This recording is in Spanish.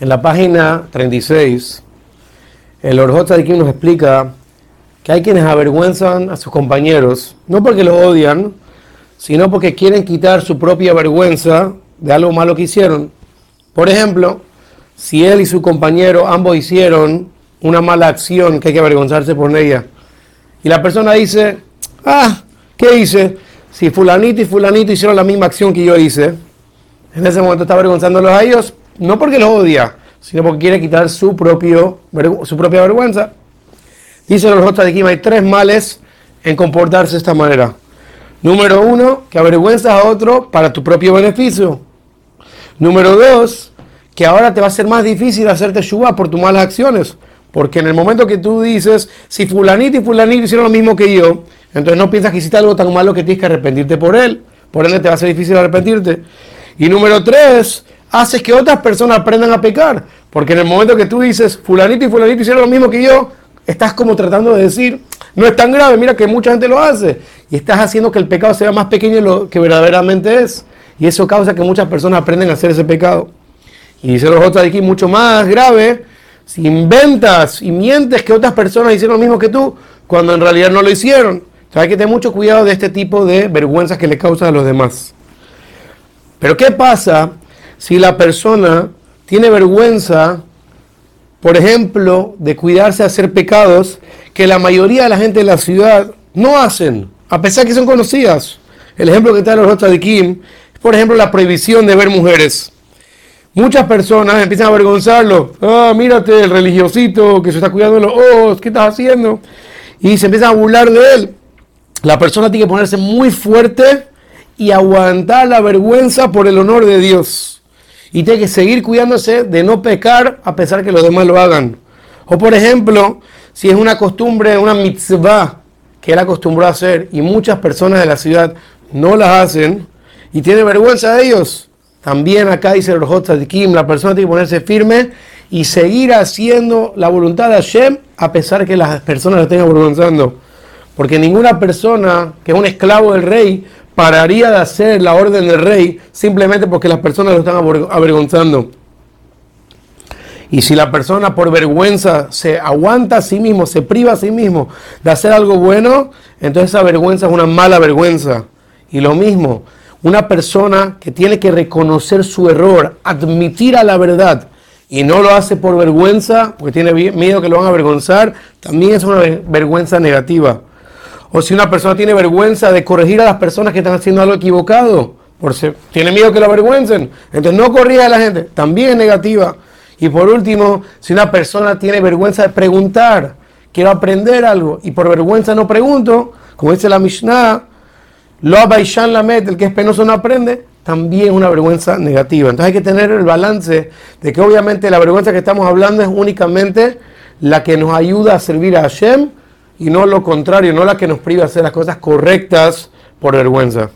En la página 36, el Orjot aquí nos explica que hay quienes avergüenzan a sus compañeros, no porque los odian, sino porque quieren quitar su propia vergüenza de algo malo que hicieron. Por ejemplo, si él y su compañero ambos hicieron una mala acción que hay que avergonzarse por ella, y la persona dice, ah, ¿qué hice? Si fulanito y fulanito hicieron la misma acción que yo hice, en ese momento está avergonzándolos a ellos, no porque los odia, sino porque quiere quitar su, propio, su propia vergüenza. Dice los otros de aquí, hay tres males en comportarse de esta manera. Número uno, que avergüenzas a otro para tu propio beneficio. Número dos, que ahora te va a ser más difícil hacerte shuba por tus malas acciones. Porque en el momento que tú dices, si fulanito y fulanito hicieron lo mismo que yo, entonces no piensas que hiciste algo tan malo que tienes que arrepentirte por él. Por ende te va a ser difícil arrepentirte. Y número tres, haces que otras personas aprendan a pecar. Porque en el momento que tú dices, fulanito y fulanito hicieron lo mismo que yo, estás como tratando de decir, no es tan grave, mira que mucha gente lo hace. Y estás haciendo que el pecado sea más pequeño de lo que verdaderamente es. Y eso causa que muchas personas aprenden a hacer ese pecado. Y dice los otros aquí, mucho más grave, si inventas y mientes que otras personas hicieron lo mismo que tú, cuando en realidad no lo hicieron. hay que tener mucho cuidado de este tipo de vergüenzas que le causan a los demás. Pero ¿qué pasa si la persona tiene vergüenza, por ejemplo, de cuidarse de hacer pecados que la mayoría de la gente de la ciudad no hacen, a pesar que son conocidas? El ejemplo que trae los otros de Kim es, por ejemplo, la prohibición de ver mujeres. Muchas personas empiezan a avergonzarlo. Ah, mírate, el religiosito que se está cuidando de los ojos, ¿qué estás haciendo? Y se empiezan a burlar de él. La persona tiene que ponerse muy fuerte y aguantar la vergüenza por el honor de Dios. Y tiene que seguir cuidándose de no pecar a pesar que los demás lo hagan. O por ejemplo, si es una costumbre, una mitzvah que él acostumbró a hacer y muchas personas de la ciudad no las hacen y tiene vergüenza de ellos también acá dice el Kim, la persona tiene que ponerse firme y seguir haciendo la voluntad de Hashem a pesar que las personas lo estén avergonzando. Porque ninguna persona que es un esclavo del rey pararía de hacer la orden del rey simplemente porque las personas lo están avergonzando. Y si la persona por vergüenza se aguanta a sí mismo, se priva a sí mismo de hacer algo bueno, entonces esa vergüenza es una mala vergüenza. Y lo mismo, una persona que tiene que reconocer su error, admitir a la verdad y no lo hace por vergüenza, porque tiene miedo que lo van a avergonzar, también es una vergüenza negativa. O si una persona tiene vergüenza de corregir a las personas que están haciendo algo equivocado, por tiene miedo que lo avergüencen, entonces no corrija a la gente, también es negativa. Y por último, si una persona tiene vergüenza de preguntar, quiero aprender algo y por vergüenza no pregunto, como dice la Mishnah, lo abaishan la met, el que es penoso no aprende, también es una vergüenza negativa. Entonces hay que tener el balance de que obviamente la vergüenza que estamos hablando es únicamente la que nos ayuda a servir a Hashem y no lo contrario, no la que nos priva de hacer las cosas correctas por vergüenza.